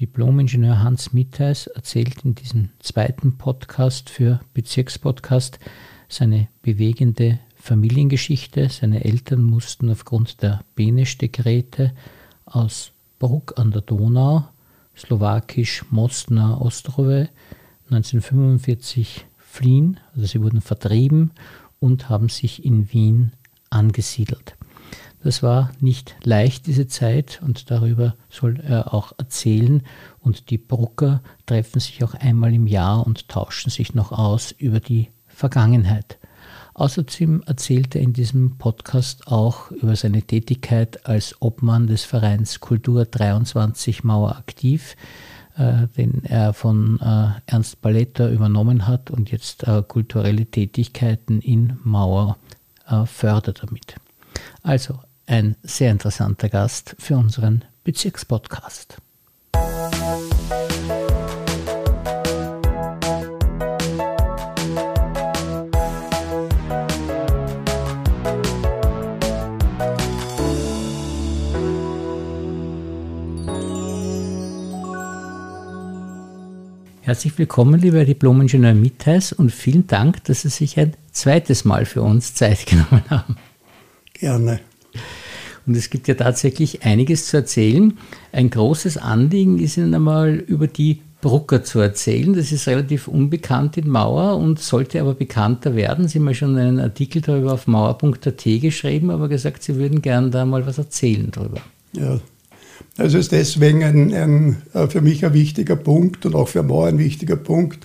Diplomingenieur Hans Mitteis erzählt in diesem zweiten Podcast für Bezirkspodcast seine bewegende Familiengeschichte. Seine Eltern mussten aufgrund der Beneš-Dekrete aus Bruck an der Donau, slowakisch Mostna Ostrove, 1945 fliehen, also sie wurden vertrieben und haben sich in Wien angesiedelt. Das war nicht leicht, diese Zeit, und darüber soll er auch erzählen. Und die Brucker treffen sich auch einmal im Jahr und tauschen sich noch aus über die Vergangenheit. Außerdem erzählt er in diesem Podcast auch über seine Tätigkeit als Obmann des Vereins Kultur 23 Mauer aktiv, äh, den er von äh, Ernst Balletter übernommen hat und jetzt äh, kulturelle Tätigkeiten in Mauer äh, fördert damit. Also ein sehr interessanter Gast für unseren Bezirkspodcast. Herzlich willkommen, lieber Diplomingenieur Mittheis, und vielen Dank, dass Sie sich ein zweites Mal für uns Zeit genommen haben. Gerne. Und es gibt ja tatsächlich einiges zu erzählen. Ein großes Anliegen ist Ihnen einmal über die Brucker zu erzählen. Das ist relativ unbekannt in Mauer und sollte aber bekannter werden. Sie haben ja schon einen Artikel darüber auf mauer.at geschrieben, aber gesagt, Sie würden gerne da mal was erzählen darüber. Ja, das ist deswegen ein, ein, äh, für mich ein wichtiger Punkt und auch für Mauer ein wichtiger Punkt.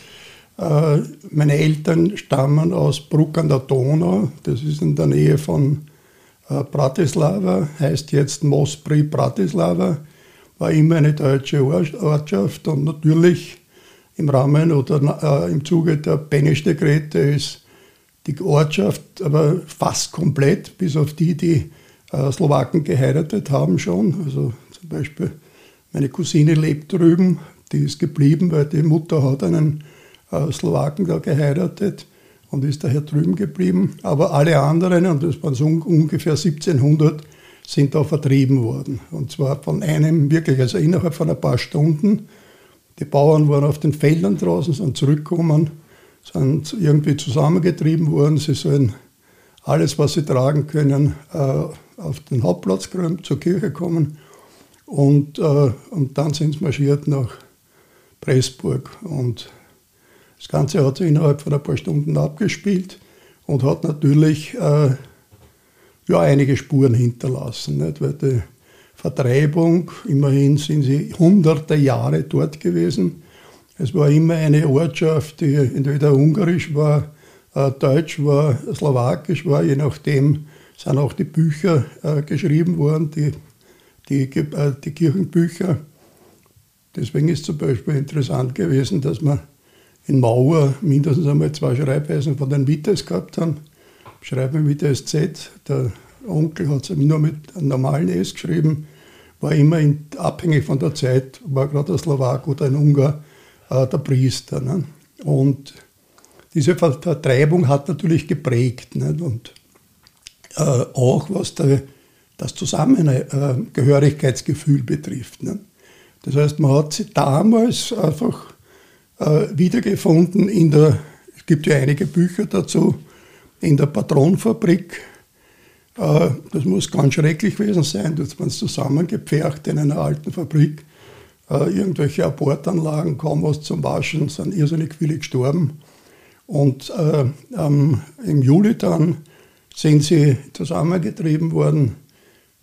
Äh, meine Eltern stammen aus Bruck an der Donau. Das ist in der Nähe von Bratislava, heißt jetzt Mospri Bratislava, war immer eine deutsche Ortschaft und natürlich im Rahmen oder äh, im Zuge der Benesch-Dekrete ist die Ortschaft aber fast komplett, bis auf die, die äh, Slowaken geheiratet haben schon. Also zum Beispiel meine Cousine lebt drüben, die ist geblieben, weil die Mutter hat einen äh, Slowaken da geheiratet und ist daher drüben geblieben. Aber alle anderen, und das waren so ungefähr 1700, sind da vertrieben worden. Und zwar von einem wirklich, also innerhalb von ein paar Stunden. Die Bauern waren auf den Feldern draußen, sind zurückgekommen, sind irgendwie zusammengetrieben worden. Sie sollen alles, was sie tragen können, äh, auf den Hauptplatz zur Kirche kommen. Und, äh, und dann sind sie marschiert nach Pressburg. Und das Ganze hat sich innerhalb von ein paar Stunden abgespielt und hat natürlich äh, ja, einige Spuren hinterlassen. Nicht? Weil die Vertreibung, immerhin sind sie hunderte Jahre dort gewesen. Es war immer eine Ortschaft, die entweder ungarisch war, äh, deutsch war, slowakisch war, je nachdem sind auch die Bücher äh, geschrieben worden, die, die, äh, die Kirchenbücher. Deswegen ist zum Beispiel interessant gewesen, dass man in Mauer mindestens einmal zwei Schreibweisen von den Vitas gehabt haben. Schreiben mit SZ. Der Onkel hat es nur mit einem normalen S geschrieben. War immer in, abhängig von der Zeit, war gerade ein Slowak oder ein Ungar äh, der Priester. Ne? Und diese Vertreibung hat natürlich geprägt. Nicht? Und äh, auch was der, das Zusammengehörigkeitsgefühl betrifft. Nicht? Das heißt, man hat sich damals einfach äh, wiedergefunden in der, es gibt ja einige Bücher dazu, in der Patronfabrik. Äh, das muss ganz schrecklich gewesen sein, dass man zusammengepfercht in einer alten Fabrik. Äh, irgendwelche Abortanlagen, kaum was zum Waschen, sind irrsinnig viele gestorben. Und äh, ähm, im Juli dann sind sie zusammengetrieben worden,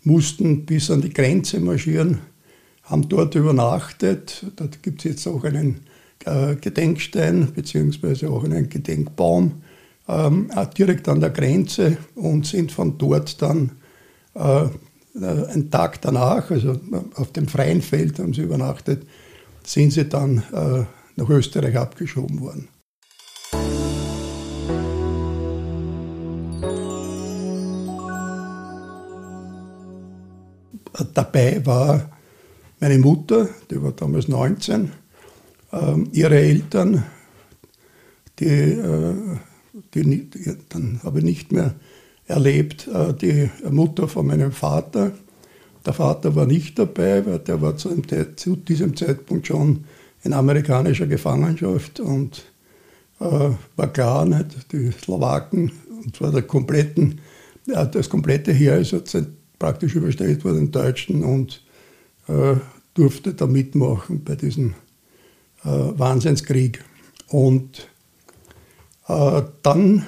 mussten bis an die Grenze marschieren, haben dort übernachtet. Da gibt es jetzt auch einen äh, Gedenkstein beziehungsweise auch einen Gedenkbaum ähm, direkt an der Grenze und sind von dort dann äh, äh, einen Tag danach, also auf dem freien Feld haben sie übernachtet, sind sie dann äh, nach Österreich abgeschoben worden. Dabei war meine Mutter, die war damals 19, ähm, ihre Eltern, die, äh, die, die, dann habe ich nicht mehr erlebt, äh, die Mutter von meinem Vater, Der Vater war nicht dabei, weil der war zu, zu diesem Zeitpunkt schon in amerikanischer Gefangenschaft und äh, war klar, nicht? die Slowaken, und zwar der kompletten, ja, das komplette Heer ist praktisch überstellt worden in Deutschen und äh, durfte da mitmachen bei diesem äh, Wahnsinnskrieg. Und äh, dann,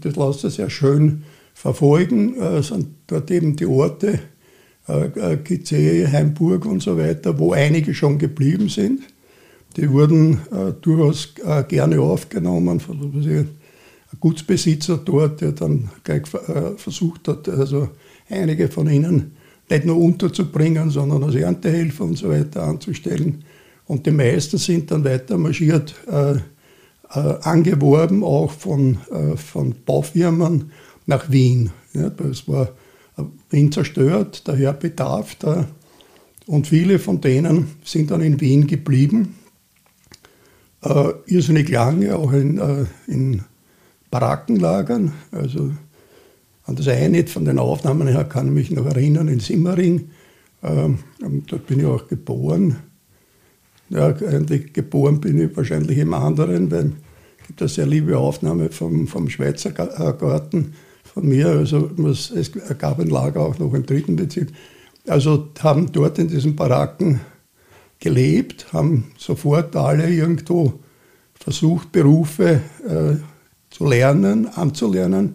das lässt sich sehr schön verfolgen, äh, sind dort eben die Orte, äh, Gizeh, Heimburg und so weiter, wo einige schon geblieben sind. Die wurden äh, durchaus äh, gerne aufgenommen einem Gutsbesitzer dort, der dann gleich äh, versucht hat, also einige von ihnen nicht nur unterzubringen, sondern als Erntehelfer und so weiter anzustellen. Und die meisten sind dann weiter marschiert, äh, äh, angeworben auch von, äh, von Baufirmen nach Wien. Ja, das war Wien zerstört, daher Bedarf da. Und viele von denen sind dann in Wien geblieben äh, irrsinnig lange, auch in, äh, in Barackenlagern. Also an das eine von den Aufnahmen her kann ich mich noch erinnern, in Simmering. Ähm, dort bin ich auch geboren. Ja, eigentlich geboren bin ich wahrscheinlich im anderen, weil es gibt eine sehr liebe Aufnahme vom, vom Schweizer äh, Garten von mir. Also es gab ein Lager auch noch im dritten Bezirk. Also haben dort in diesen Baracken gelebt, haben sofort alle irgendwo versucht, Berufe äh, zu lernen, anzulernen.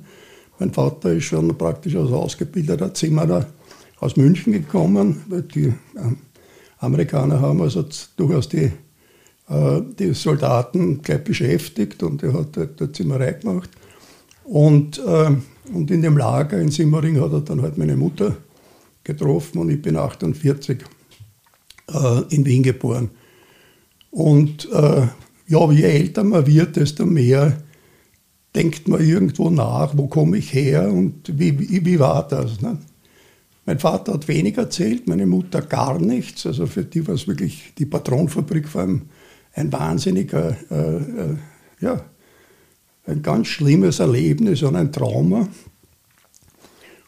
Mein Vater ist schon praktisch als ausgebildeter Zimmerer aus München gekommen, weil die äh, Amerikaner haben also durchaus die, äh, die Soldaten gleich beschäftigt und er hat dort Zimmerei gemacht. Und, äh, und in dem Lager in Simmering hat er dann halt meine Mutter getroffen und ich bin 48 äh, in Wien geboren. Und äh, ja, je älter man wird, desto mehr denkt man irgendwo nach, wo komme ich her und wie, wie, wie war das. Ne? Mein Vater hat wenig erzählt, meine Mutter gar nichts. Also für die war es wirklich die Patronfabrik vor allem ein wahnsinniger, äh, äh, ja, ein ganz schlimmes Erlebnis und ein Trauma.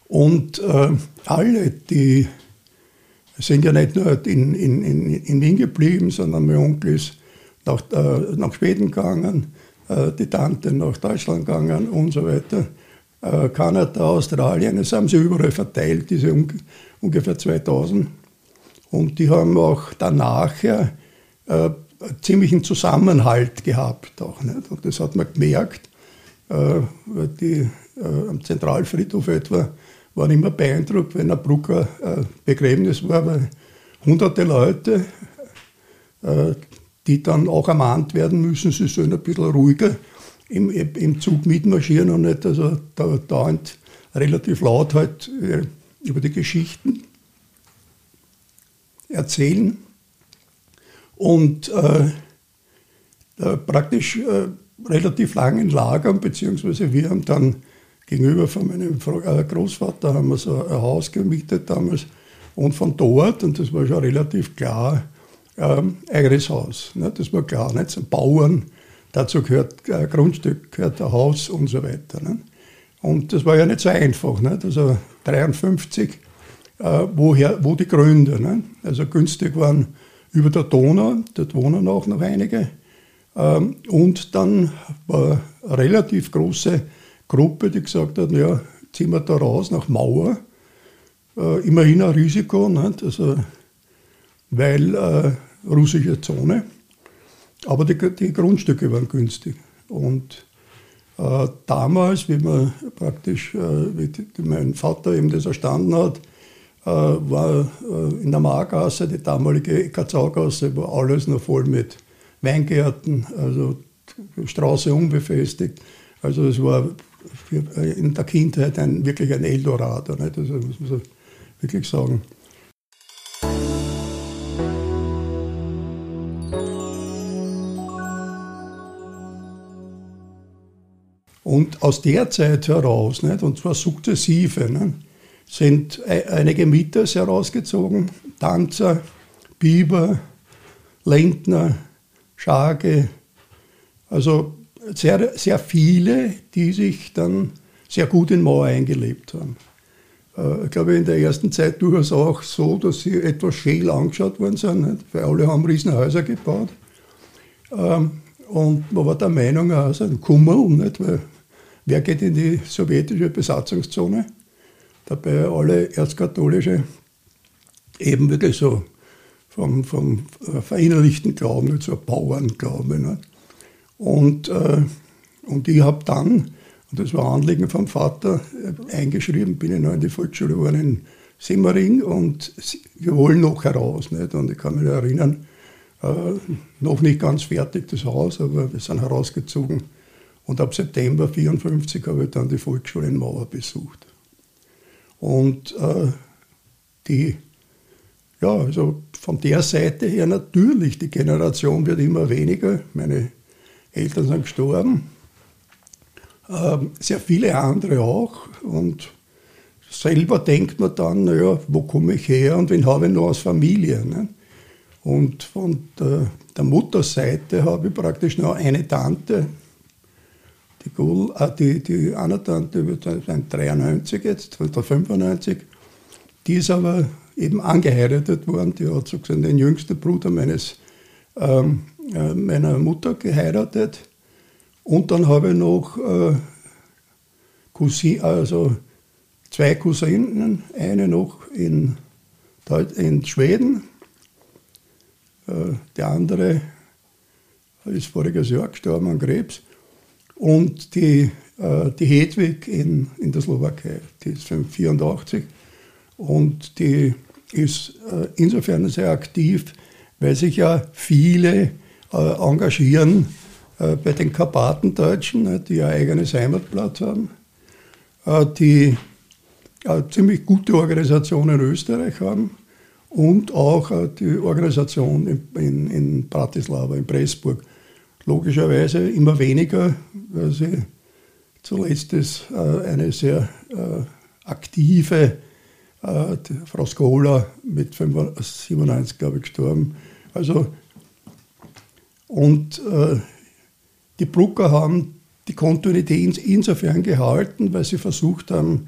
Und äh, alle, die sind ja nicht nur in, in, in, in Wien geblieben, sondern mein Onkel ist nach, äh, nach Schweden gegangen, äh, die Tante nach Deutschland gegangen und so weiter. Äh, Kanada, Australien, das haben sie überall verteilt, diese un ungefähr 2000. Und die haben auch danach ja, äh, ziemlichen Zusammenhalt gehabt. Auch, nicht? Und das hat man gemerkt, äh, weil die äh, am Zentralfriedhof etwa waren immer beeindruckt, wenn ein Brucker äh, Begräbnis war, weil hunderte Leute, äh, die dann auch ermahnt werden müssen, sie sollen ein bisschen ruhiger im, im Zug mitmarschieren und nicht also da, dauernd relativ laut halt äh, über die Geschichten erzählen. Und äh, praktisch äh, relativ langen Lagern, beziehungsweise wir haben dann gegenüber von meinem äh, Großvater haben wir so ein Haus gemietet damals und von dort, und das war schon relativ klar, ähm, eigenes Haus. Ne? Das war klar, nicht? So Bauern, dazu gehört ein Grundstück, gehört ein Haus und so weiter. Ne? Und das war ja nicht so einfach. Nicht? Also 53, äh, woher, wo die Gründe. Ne? Also günstig waren über der Donau, dort wohnen auch noch einige. Ähm, und dann war eine relativ große Gruppe, die gesagt hat, ja, ziehen wir da raus nach Mauer. Äh, immerhin ein Risiko, nicht? Also weil äh, russische Zone, aber die, die, Grundstücke waren günstig. Und äh, damals, wie man praktisch, äh, wie die, mein Vater eben das erstanden hat, äh, war äh, in der Margasse, die damalige Katzaugasse, war alles noch voll mit Weingärten, also Straße unbefestigt. Also es war für, äh, in der Kindheit ein, wirklich ein Eldorado, nicht? Also muss man wirklich sagen. Aus der Zeit heraus, nicht, und zwar sukzessive, nicht, sind e-, einige Mitters herausgezogen, Tanzer, Biber, Lentner, Schage, also sehr, sehr viele, die sich dann sehr gut in Mauer eingelebt haben. äh, ich glaube, in der ersten Zeit durchaus auch so, dass sie etwas scheel angeschaut worden sind, nicht? weil alle haben Riesenhäuser gebaut. Ähm, und man war der Meinung, also ein Kummerl, nicht? weil wer geht in die sowjetische Besatzungszone? Dabei alle erzkatholische eben wirklich so vom, vom äh, verinnerlichten Glauben, so Bauernglaube. Nicht? Und, äh, und ich habe dann und das war Anliegen vom Vater, äh, eingeschrieben, bin ich noch in die Volksschule geworden in Simmering und wir wollen noch heraus. Nicht? Und ich kann mich erinnern, äh, noch nicht ganz fertig das Haus, aber wir sind herausgezogen. Und ab September 1954 habe ich dann die Volksschule in Mauer besucht. Und äh, die, ja, also von der Seite her natürlich, die Generation wird immer weniger. Meine Eltern sind gestorben, ähm, sehr viele andere auch. Und selber denkt man dann, naja, wo komme ich her und wen habe ich noch als Familie? Ne? Und von der, der Mutterseite habe ich praktisch noch eine Tante, die, Gul, äh, die, die wird sein 93 jetzt, oder 95, die ist aber eben angeheiratet worden, die hat sozusagen den jüngsten Bruder meines, ähm, äh, meiner Mutter geheiratet. Und dann habe ich noch äh, Cousin, also zwei Cousinen, eine noch in, in Schweden, äh, der andere ist voriges Jahr gestorben an Krebs, und die, äh, die Hedwig in, in der Slowakei, die ist 84 und die ist äh, insofern sehr aktiv, weil sich ja viele äh, engagieren äh, bei den Karpatendeutschen, ne, die ein eigenes Heimatblatt haben, äh, die eine ziemlich gute Organisation in Österreich haben. Und auch äh, die Organisation in, in, in Bratislava, in Pressburg. Logischerweise immer weniger, weil sie zuletzt ist eine sehr aktive Frau Skola mit 97, glaube ich, gestorben. Also, und äh, die Brucker haben die Kontinuität insofern gehalten, weil sie versucht haben,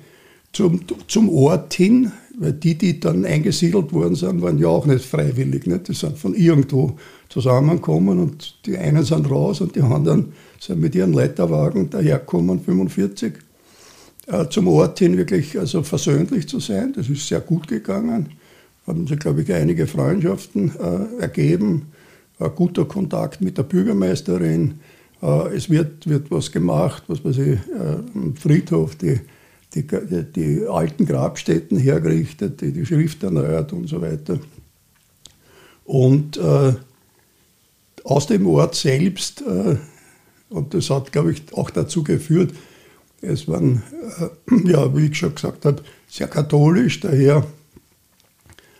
zum, zum Ort hin, weil die, die dann eingesiedelt worden sind, waren ja auch nicht freiwillig. Nicht? Die sind von irgendwo zusammengekommen und die einen sind raus und die anderen sind mit ihren Leiterwagen dahergekommen, 45, äh, zum Ort hin wirklich also versöhnlich zu sein. Das ist sehr gut gegangen. Haben sich, glaube ich, einige Freundschaften äh, ergeben. Ein guter Kontakt mit der Bürgermeisterin, äh, es wird, wird was gemacht, was weiß ich, am äh, Friedhof, die, die, die, alten Grabstätten hergerichtet, die, die Schrift erneuert und so weiter. Und äh, aus dem Ort selbst, äh, und das hat, glaube ich, auch dazu geführt, es waren, äh, ja, wie ich schon gesagt habe, sehr katholisch, daher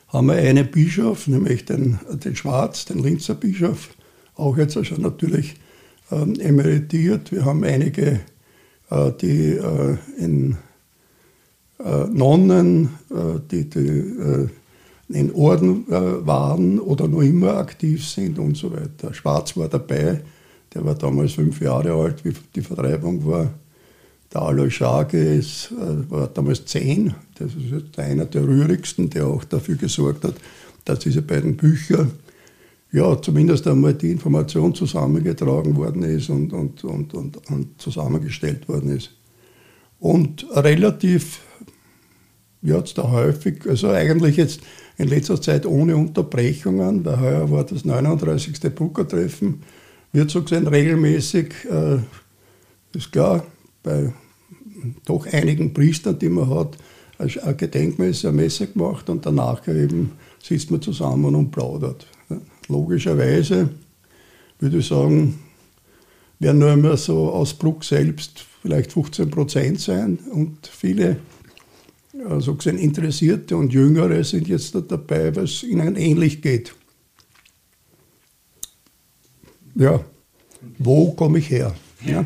haben wir einen Bischof, nämlich den, den Schwarz, den Linzer Bischof, auch jetzt schon natürlich ähm, emeritiert. Wir haben einige, äh, die äh, in Nonnen, die, die in Orden waren oder noch immer aktiv sind und so weiter. Schwarz war dabei, der war damals fünf Jahre alt, wie die Vertreibung war. Der Alois Schage ist, war damals zehn, das ist einer der rührigsten, der auch dafür gesorgt hat, dass diese beiden Bücher ja, zumindest einmal die Information zusammengetragen worden ist und, und, und, und, und zusammengestellt worden ist. Und relativ, ja, jetzt da häufig, also eigentlich jetzt in letzter Zeit ohne Unterbrechungen, weil heuer war das 39. Bruckertreffen, wird so gesehen regelmäßig, äh, ist klar, bei doch einigen Priestern, die man hat, ein Gedenkmesse, eine Messe gemacht und danach eben sitzt man zusammen und plaudert logischerweise würde ich sagen, werden nur immer so aus Bruck selbst vielleicht 15 Prozent sein und viele also gesehen Interessierte und Jüngere sind jetzt da dabei, weil es ihnen ähnlich geht. Ja, wo komme ich her? Ja.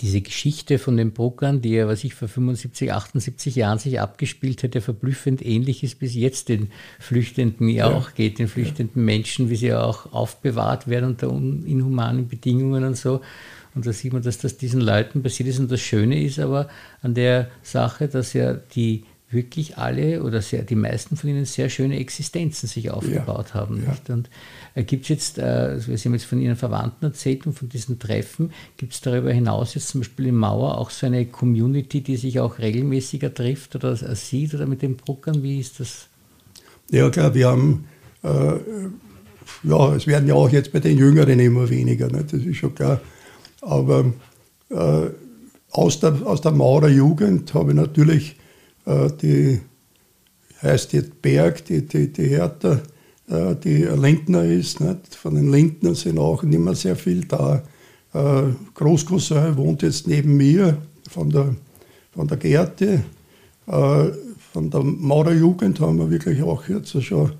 Diese Geschichte von den Bruckern, die ja, was ich vor 75, 78 Jahren sich abgespielt hätte, verblüffend ähnlich ist bis jetzt den Flüchtenden ja auch geht, den flüchtenden Menschen, wie sie auch aufbewahrt werden unter inhumanen Bedingungen und so. Und da sieht man, dass das diesen Leuten passiert ist. Und das Schöne ist aber an der Sache, dass ja die wirklich alle oder sehr, die meisten von ihnen sehr schöne Existenzen sich aufgebaut ja, haben. Ja. Und äh, gibt es jetzt, äh, Sie haben jetzt von Ihren Verwandten erzählt und von diesen Treffen, gibt es darüber hinaus jetzt zum Beispiel in Mauer auch so eine Community, die sich auch regelmäßiger trifft oder sieht oder mit den Bruckern? Wie ist das? Ja, klar, wir haben, äh, ja, es werden ja auch jetzt bei den Jüngeren immer weniger, ne? das ist schon klar. Aber äh, aus, der, aus der Maurerjugend habe ich natürlich die heißt jetzt Berg, die, die, die Hertha, äh, die Lindner ist. Nicht? Von den Lindnern sind auch nicht mehr sehr viel da. Äh, Großcousin wohnt jetzt neben mir von der, von der Gerte. Von der Maurerjugend haben wir wirklich auch jetzt schon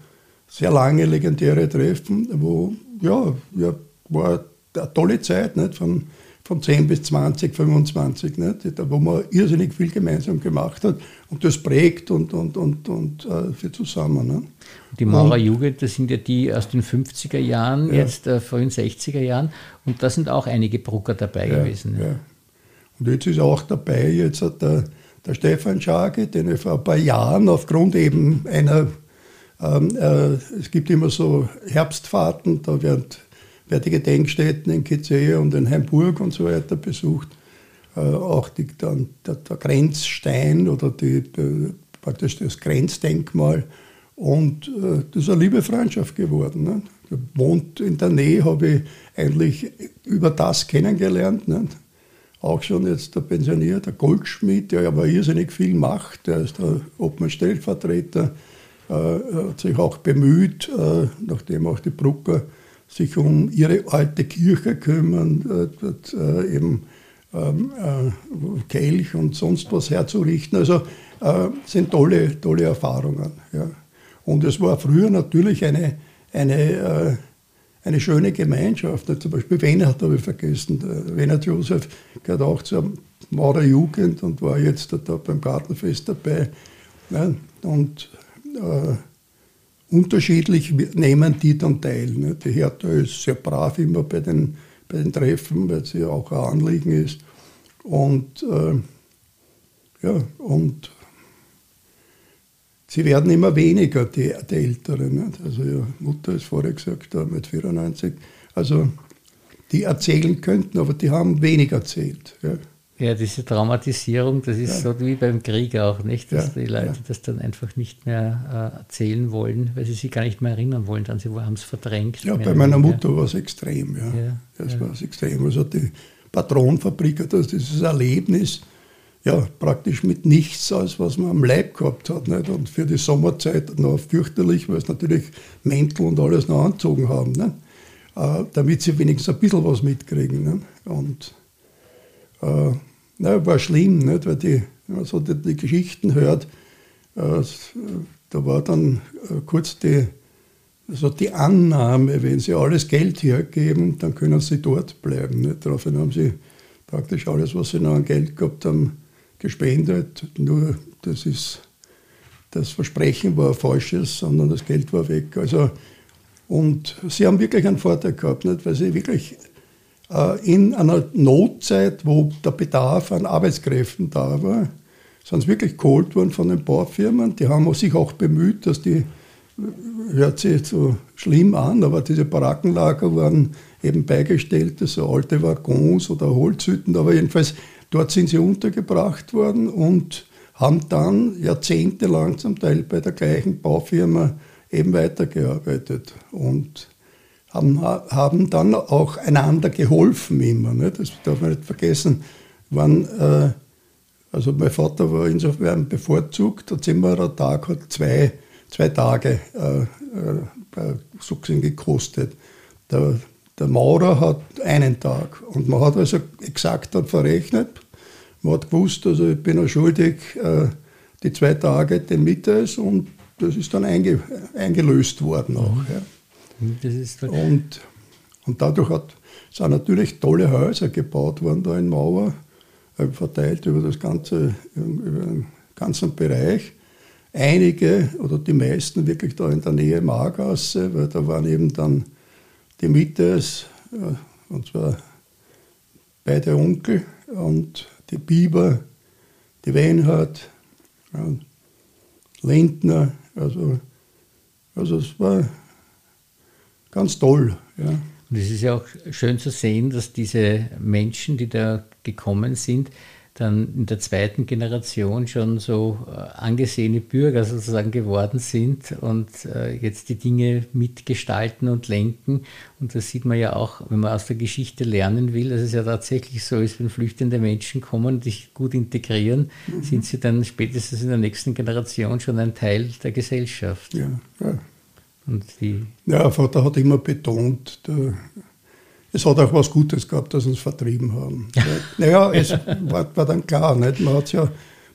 sehr lange legendäre Treffen, wo, ja, ja war eine tolle Zeit, nicht? Von, von 10 bis 20, 25, nicht? wo man irrsinnig viel gemeinsam gemacht hat und das prägt und, und, und, und äh, für zusammen. Ne? Die Maurer Jugend, das sind ja die aus den 50er Jahren, ja. jetzt äh, frühen 60er Jahren und da sind auch einige Brucker dabei ja, gewesen. Ja. Und jetzt ist auch dabei jetzt der, der Stefan Schage, den ich vor ein paar Jahren aufgrund eben einer, ähm, äh, es gibt immer so Herbstfahrten, da wird die Gedenkstätten in Kizea und in Heimburg und so weiter besucht, äh, auch die, dann, der, der, Grenzstein oder die, äh, praktisch das Grenzdenkmal. Und äh, das ist eine liebe Freundschaft geworden. Ne? Wohnt in der Nähe, habe ich eigentlich über das kennengelernt. Ne? Auch schon jetzt der pensionierte Goldschmied, der aber irrsinnig viel macht. Der ist der Obmann-Stellvertreter, äh, hat sich auch bemüht, äh, nachdem auch die Brucker sich um ihre alte Kirche kümmern, äh, äh, eben ähm, äh, Kelch und sonst was herzurichten. Also äh, sind tolle, tolle Erfahrungen. Ja. Und es war früher natürlich eine, eine, äh, eine schöne Gemeinschaft. Zum Beispiel Wenert habe ich vergessen. Wenert Josef gehört auch zur Maurer Jugend und war jetzt da, beim Gartenfest dabei. Und äh, unterschiedlich nehmen die dann teil. Ne? Die Hertha ist sehr brav immer bei den, bei den Treffen, weil sie auch ein Anliegen ist. Und äh, ja, und sie werden immer weniger, die, die Älteren. Nicht? Also ihre Mutter ist vorher gesagt, mit 94. Also die erzählen könnten, aber die haben wenig erzählt. Ja. Ja, diese Traumatisierung, das ist ja. so wie beim Krieg auch, nicht? Dass ja, die Leute ja. das dann einfach nicht mehr äh, erzählen wollen, weil sie sich gar nicht mehr erinnern wollen, dann sie haben es verdrängt. Ja, bei meiner Mutter war es extrem, ja. das war es extrem. Also die Patronenfabrik hat das, dieses Erlebnis ja praktisch mit nichts als was man am Leib gehabt hat. Nicht? Und für die Sommerzeit noch fürchterlich, weil es natürlich Mäntel und alles noch anzogen haben, nicht? Äh, damit sie wenigstens ein bisschen was mitkriegen. Nicht? Und äh, na, war schlimm, nicht? weil die, wenn man so die, die Geschichten hört, äh, da war dann äh, kurz die, also die Annahme, wenn sie alles Geld hergeben, dann können sie dort bleiben. Nicht? Daraufhin haben sie praktisch alles, was sie noch an Geld gehabt haben, gespendet. Nur das ist das Versprechen war falsches, sondern das Geld war weg. Also, und sie haben wirklich einen Vorteil gehabt, nicht? weil sie wirklich in einer Notzeit, wo der Bedarf an Arbeitskräften da war, sind sie wirklich geholt worden von den Baufirmen. Die haben sich auch bemüht, dass die, hört sich so schlimm an, aber diese Barackenlager waren eben beigestellte, so alte Waggons oder Holzhütten, aber jedenfalls dort sind sie untergebracht worden und haben dann jahrzehntelang zum Teil bei der gleichen Baufirma eben weitergearbeitet. Und haben, haben dann auch einander geholfen immer. Ne? Das darf man nicht vergessen. Wann, äh, also mein Vater war insofern bevorzugt, der Zimmerer-Tag hat zwei, zwei Tage äh, äh, bei Suchsinn gekostet. Der, der Maurer hat einen Tag. Und man hat also exakt dann verrechnet. Man hat gewusst, also ich bin auch schuldig, äh, die zwei Tage den Mittags und das ist dann einge, eingelöst worden auch. Ja. Und, und dadurch hat, sind natürlich tolle Häuser gebaut worden da in Mauer. verteilt über das ganze, über den ganzen Bereich. Einige oder die meisten wirklich da in der Nähe Margasse, weil da waren eben dann die Mittes, und zwar beide Onkel und die Biber, die Wenhardt, ja, Lindner, also, also es war ganz toll. Ja. Und es ist ja auch schön zu sehen, dass diese Menschen, die da gekommen sind, dann in der zweiten Generation schon so äh, angesehene Bürger sozusagen geworden sind und äh, jetzt die Dinge mitgestalten und lenken. Und das sieht man ja auch, wenn man aus der Geschichte lernen will, dass es ja tatsächlich so ist, wenn flüchtende Menschen kommen und sich gut integrieren, mhm. sind sie dann spätestens in der nächsten Generation schon ein Teil der Gesellschaft. Ja, ja. Und die ja, Vater hat immer betont, der, es hat auch was Gutes gehabt, dass sie uns vertrieben haben. naja, es war, war, dann klar, nicht? man hat es ja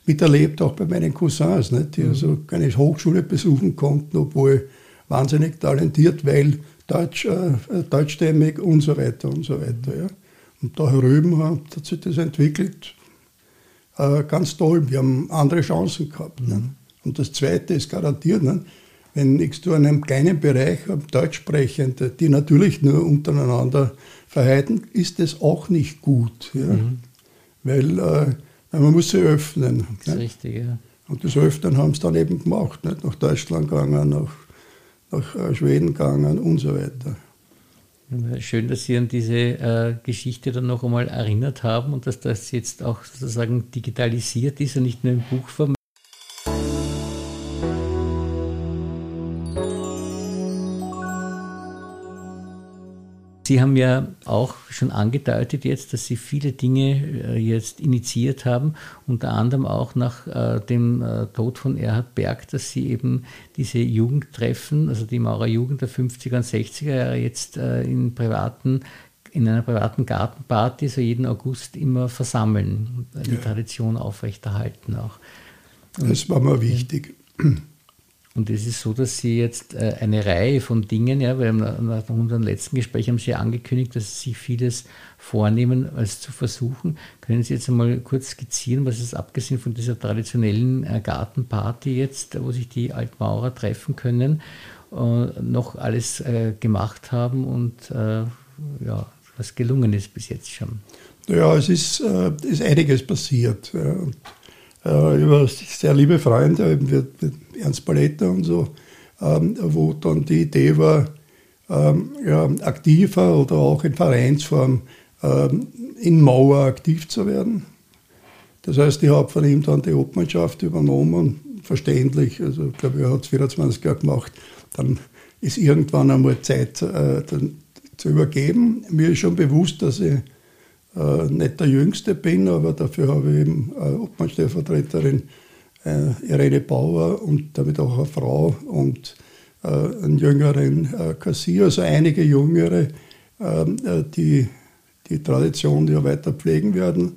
miterlebt, auch bei meinen Cousins, nicht? die mhm. also keine Hochschule besuchen konnten, obwohl wahnsinnig talentiert, weil Deutsch, äh, deutschstämmig und so weiter und so weiter. Ja. Und da herüben hat, hat sich das entwickelt, äh, ganz toll. Wir haben andere Chancen gehabt. Mhm. Und das Zweite ist garantiert, nicht? Wenn ich zu einem kleinen Bereich Deutschsprechende, die natürlich nur untereinander verhalten, ist das auch nicht gut. Ja? Mhm. Weil äh, man muss sie öffnen. Das ist richtig, ja. Und das Öffnen haben sie dann eben gemacht. Nicht? Nach Deutschland gegangen, nach, nach äh, Schweden gegangen und so weiter. Schön, dass Sie an diese äh, Geschichte dann noch einmal erinnert haben und dass das jetzt auch sozusagen digitalisiert ist und nicht nur im Buchform. Sie haben ja auch schon angedeutet jetzt, dass Sie viele Dinge äh, jetzt initiiert haben, unter anderem auch nach äh, dem äh, Tod von Erhard Berg, dass Sie eben diese Jugendtreffen, also die Maurer Jugend der 50er und 60er Jahre jetzt in privaten in einer privaten Gartenparty so jeden August immer versammeln und die ja. Tradition aufrechterhalten auch. das war mir wichtig. Und es ist so, dass Sie jetzt äh, eine Reihe von Dingen, ja, weil nach unserem letzten Gespräch haben Sie angekündigt, dass Sie vieles vornehmen, als zu versuchen. Können Sie jetzt einmal kurz skizzieren, was es abgesehen von dieser traditionellen äh, Gartenparty jetzt, wo sich die Altmaurer treffen können, äh, noch alles gemacht haben und ja, was gelungen ist bis jetzt schon? Ja, es ist, ist einiges passiert. Und äh, über sehr liebe Freunde, eben Ernst Paletta und so, ähm, wo dann die Idee war, ähm, ja, aktiver oder auch in Vereinsform ähm, in Mauer aktiv zu werden. Das heißt, ich habe von ihm dann die Obmannschaft übernommen, verständlich, also ich glaube, er hat es 24 Jahre gemacht, dann ist irgendwann einmal Zeit äh, zu übergeben. Mir ist schon bewusst, dass ich äh, nicht der Jüngste bin, aber dafür habe ich eben äh, Obmann-Stellvertreterin äh, Irene Bauer und damit auch eine Frau und äh, einen jüngeren äh, Kassier, also einige Jüngere, ähm, äh, die die Tradition ja weiter pflegen werden.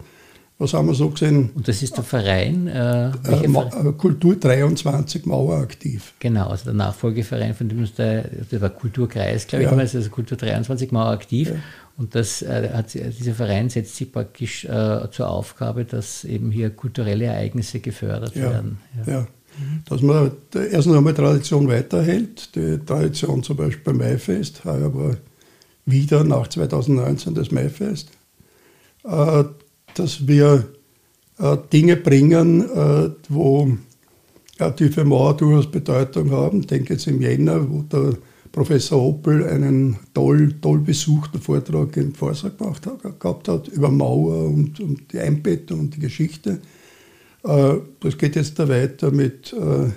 Was haben wir so gesehen? Und das ist der Verein? Äh, äh, Kultur 23 Mauer aktiv. Genau, also der Nachfolgeverein von dem ist der, der war Kulturkreis, glaube ich, ja. also Kultur 23 Mauer aktiv. Ja. Und das, äh, hat, dieser Verein setzt sich praktisch äh, zur Aufgabe, dass eben hier kulturelle Ereignisse gefördert ja, werden. Ja. ja. Dass man erstens einmal Tradition weiterhält. Die Tradition zum Beispiel beim Maifest, heuer war wieder nach 2019 das Maifest. Dass wir äh, Dinge bringen, äh, wo ja, die für Mauer durchaus Bedeutung haben. Ich denke jetzt im Jänner, wo der Professor Oppel einen toll, toll besuchten Vortrag in Forsa gemacht hat, gehabt hat über Mauer und, und die Einbettung und die Geschichte. Äh, das geht jetzt da weiter mit äh,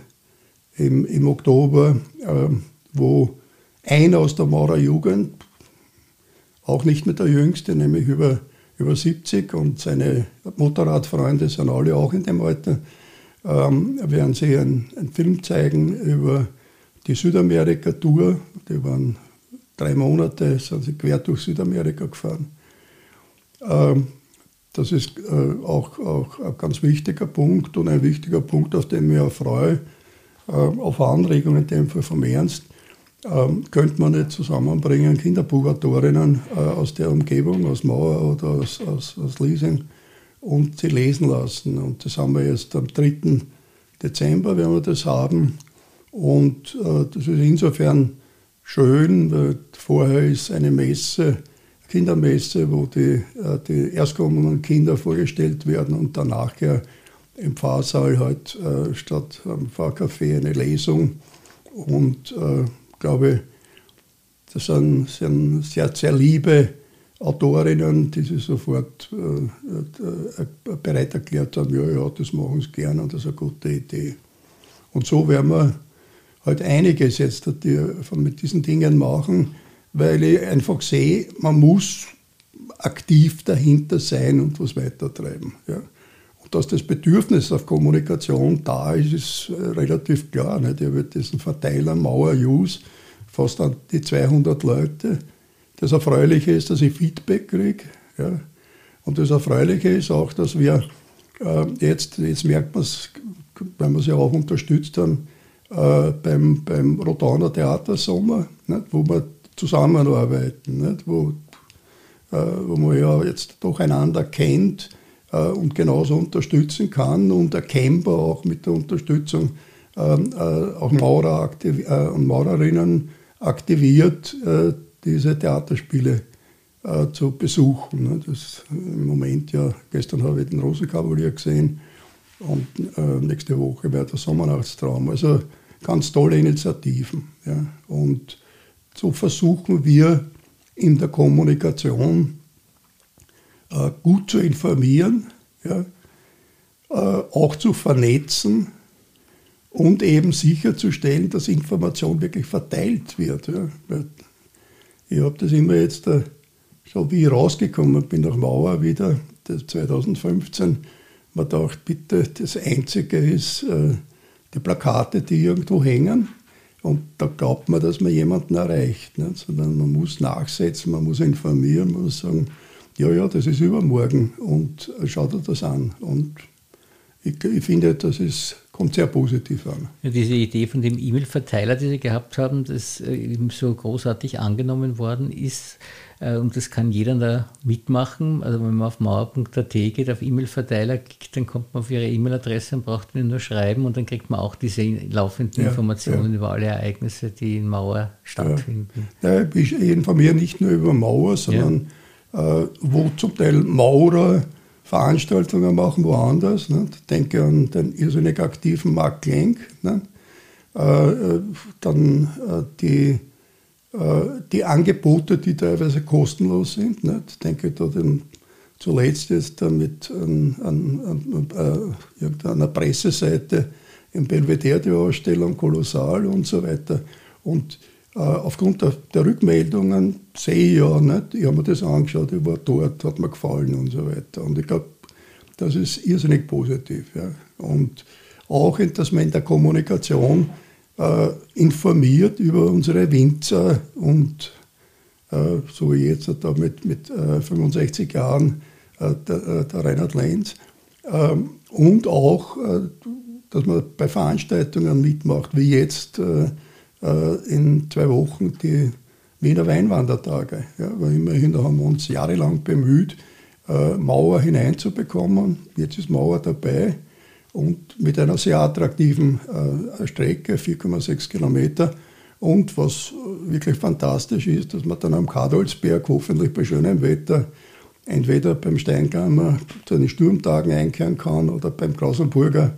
im, im Oktober, äh, wo einer aus der Maurer Jugend, auch nicht mehr der Jüngste, nämlich über, über 70 und seine Motorradfreunde sind alle auch in dem Alter, ähm, werden sie einen, einen Film zeigen über die Südamerika-Tour, die waren drei Monate, sind sie quer durch Südamerika gefahren. Ähm, das ist äh, auch, auch ein ganz wichtiger Punkt und ein wichtiger Punkt, auf den ich mich auch freue, äh, auf Anregungen in dem Fall vom Ernst. Ähm, könnte man nicht zusammenbringen, Kinderbugatorinnen äh, aus der Umgebung, aus Mauer oder aus, aus, aus Leasing und sie lesen lassen. Und das haben wir jetzt am 3. Dezember, werden wir das haben. Und äh, das ist insofern schön, weil vorher ist eine Messe, Kindermesse, wo die, äh, die erstkommenden Kinder vorgestellt werden und danach ja im Pfarrsaal halt äh, statt am Pfarrcafé eine Lesung. Und äh, glaube, das sind, sind sehr, sehr liebe Autorinnen, die sich sofort äh, äh, bereit erklärt haben, ja, ja, das machen sie gerne und das ist eine gute Idee. Und so werden wir halt einiges jetzt mit diesen Dingen machen, weil ich einfach sehe, man muss aktiv dahinter sein und was weitertreiben. Ja. Dass das Bedürfnis auf Kommunikation da ist, ist äh, relativ klar. Nicht? Ich habe diesen Verteiler Mauer Use, fast an die 200 Leute. Das Erfreuliche ist, dass ich Feedback kriege. Ja. Und das Erfreuliche ist auch, dass wir äh, jetzt, jetzt merkt man es, weil wir es ja auch unterstützt haben, äh, beim, beim Rotaner Theatersommer, nicht, wo wir zusammenarbeiten, nicht, wo, äh, wo man ja jetzt doch einander kennt und genauso unterstützen kann und erkennbar auch mit der Unterstützung ähm, äh, auch Maurer äh, und Maurerinnen aktiviert, äh, diese Theaterspiele zu besuchen. Ne. Das im Moment ja, gestern habe ich den Rosenkavalier gesehen und nächste Woche wäre der Sommernachtstraum. Also ganz tolle Initiativen. Ja. Und so versuchen wir in der Kommunikation äh, gut zu informieren, ja, äh, auch zu vernetzen und eben sicherzustellen, dass Information wirklich verteilt wird. Ja. Ich habe das immer jetzt, äh, so wie ich rausgekommen bin nach Mauer wieder, 2015, man dachte, bitte, das Einzige ist, äh, die Plakate, die irgendwo hängen. Und da glaubt man, dass man jemanden erreicht. Nicht? Sondern man muss nachsetzen, man muss informieren, man muss sagen, ja, ja, das ist übermorgen und schaut dir das an. Und ich, ich finde, das ist, kommt sehr positiv an. Ja, diese Idee von dem E-Mail-Verteiler, die Sie gehabt haben, das äh, eben so großartig angenommen worden ist, äh, und das kann jeder da mitmachen. Also wenn man auf mauer.at geht, auf E-Mail-Verteiler klickt, dann kommt man auf Ihre E-Mail-Adresse und braucht nur schreiben und dann kriegt man auch diese laufenden ja, Informationen ja. über alle Ereignisse, die in Mauer stattfinden. Ja. ich informiere nicht nur über Mauer, sondern wo zum Teil Maurer Veranstaltungen machen woanders. Ne? Denke an den irrsinnig aktiven Mark Klenk. Ne? Äh, dann äh, die äh, die Angebote, die teilweise kostenlos sind. Nicht? Ich denke da den, zuletzt jetzt mit an, an, an, äh, einer Presseseite im Belvedere die Ausstellung kolossal und so weiter. Und äh, aufgrund der, der, Rückmeldungen sehe ich ja nicht, ich habe mir das angeschaut, ich war dort, hat mir gefallen und so weiter. Und ich glaube, das ist irrsinnig positiv. Ja. Und auch, dass man in der Kommunikation äh, informiert über unsere Winzer und äh, so wie jetzt da mit, mit äh, 65 Jahren äh, der, äh, der, Reinhard Lenz. Ähm, und auch, äh, dass man bei Veranstaltungen mitmacht, wie jetzt in zwei Wochen die Wiener Weinwandertage. Ja, weil immerhin haben wir uns jahrelang bemüht, Mauer hineinzubekommen. Jetzt ist Mauer dabei und mit einer sehr attraktiven äh, Strecke, 4,6 Kilometer. Und was wirklich fantastisch ist, dass man dann am Kadolsberg hoffentlich bei schönem Wetter entweder beim Steinkammer zu den Sturmtagen einkehren kann oder beim Klausenburger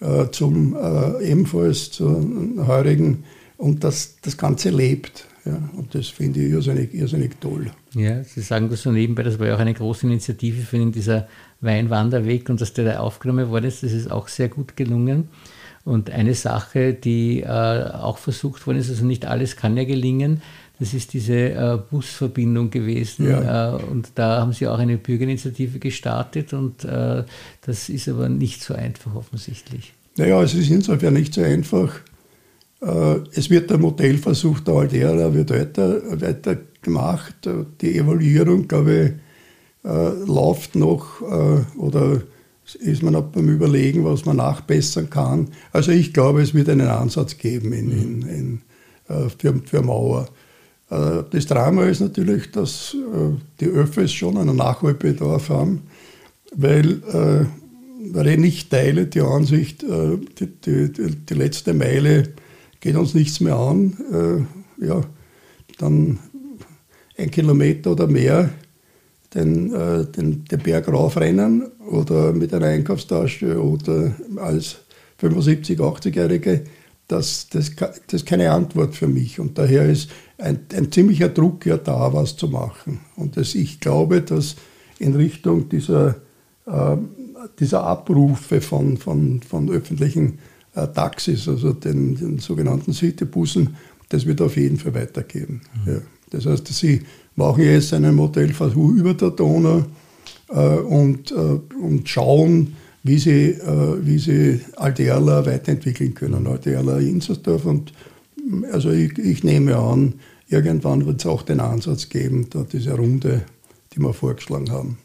äh, zum äh, ebenfalls zu heurigen und das, das Ganze lebt. Ja, und das finde ich irrsinnig, irrsinnig toll. Ja, Sie sagen das so nebenbei, das war ja auch eine große Initiative für ihn, dieser Weinwanderweg und dass der da aufgenommen worden ist, das ist auch sehr gut gelungen. Und eine Sache, die äh, auch versucht worden ist, also nicht alles kann ja gelingen, das ist diese äh, Busverbindung gewesen. Ja. Äh, und da haben Sie auch eine Bürgerinitiative gestartet und äh, das ist aber nicht so einfach offensichtlich. Naja, es ist insofern nicht so einfach, es wird der Modellversuch der Altera wird weiter, weiter gemacht. Die Evaluierung, glaube ich, äh, läuft noch äh, oder ist man auch beim Überlegen, was man nachbessern kann. Also ich glaube, es wird einen Ansatz geben in, in, in, für, für Mauer. Das Drama ist natürlich, dass die Öffis schon einen Nachholbedarf haben. weil, äh, weil ich nicht teile die Ansicht, äh, die, die, die, letzte Meile geht uns nichts mehr an. Äh, ja, dann ein Kilometer oder mehr den, äh, den, den Berg raufrennen oder mit einer Einkaufstasche oder als 75-, 80-Jährige, das, das, das ist keine Antwort für mich. Und daher ist ein, ein ziemlicher Druck ja da, was zu machen. Und das, ich glaube, dass in Richtung dieser, äh, dieser Abrufe von, von, von öffentlichen Taxis, also den, den sogenannten Citybussen, das wird auf jeden Fall weitergehen. Mhm. Ja. Das heißt, sie machen jetzt einen Modellversuch über der Donau äh, und, äh, und schauen, wie sie, äh, wie sie Alteerla weiterentwickeln können. Alteerla Insersdorf und also ich, ich nehme an, irgendwann wird es auch den Ansatz geben, da diese Runde, die wir vorgeschlagen haben.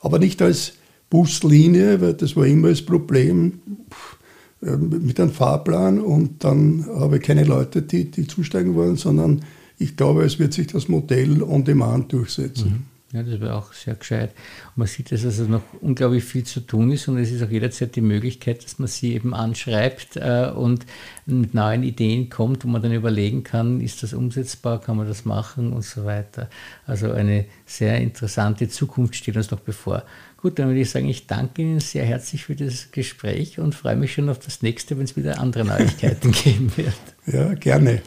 Aber nicht als Buslinie, weil das war immer das Problem äh, mit einem Fahrplan und dann habe ich keine Leute, die, die zusteigen wollen, sondern ich glaube, es wird sich das Modell on demand durchsetzen. Mhm. Ja, das wäre auch sehr gescheit. Man sieht, dass also noch unglaublich viel zu tun ist und es ist auch jederzeit die Möglichkeit, dass man sie eben anschreibt äh, und mit neuen Ideen kommt, wo man dann überlegen kann, ist das umsetzbar, kann man das machen und so weiter. Also eine sehr interessante Zukunft steht uns noch bevor. Gut, dann würde ich sagen, ich danke Ihnen sehr herzlich für das Gespräch und freue mich schon auf das nächste, wenn es wieder andere Neuigkeiten geben wird. Ja, gerne.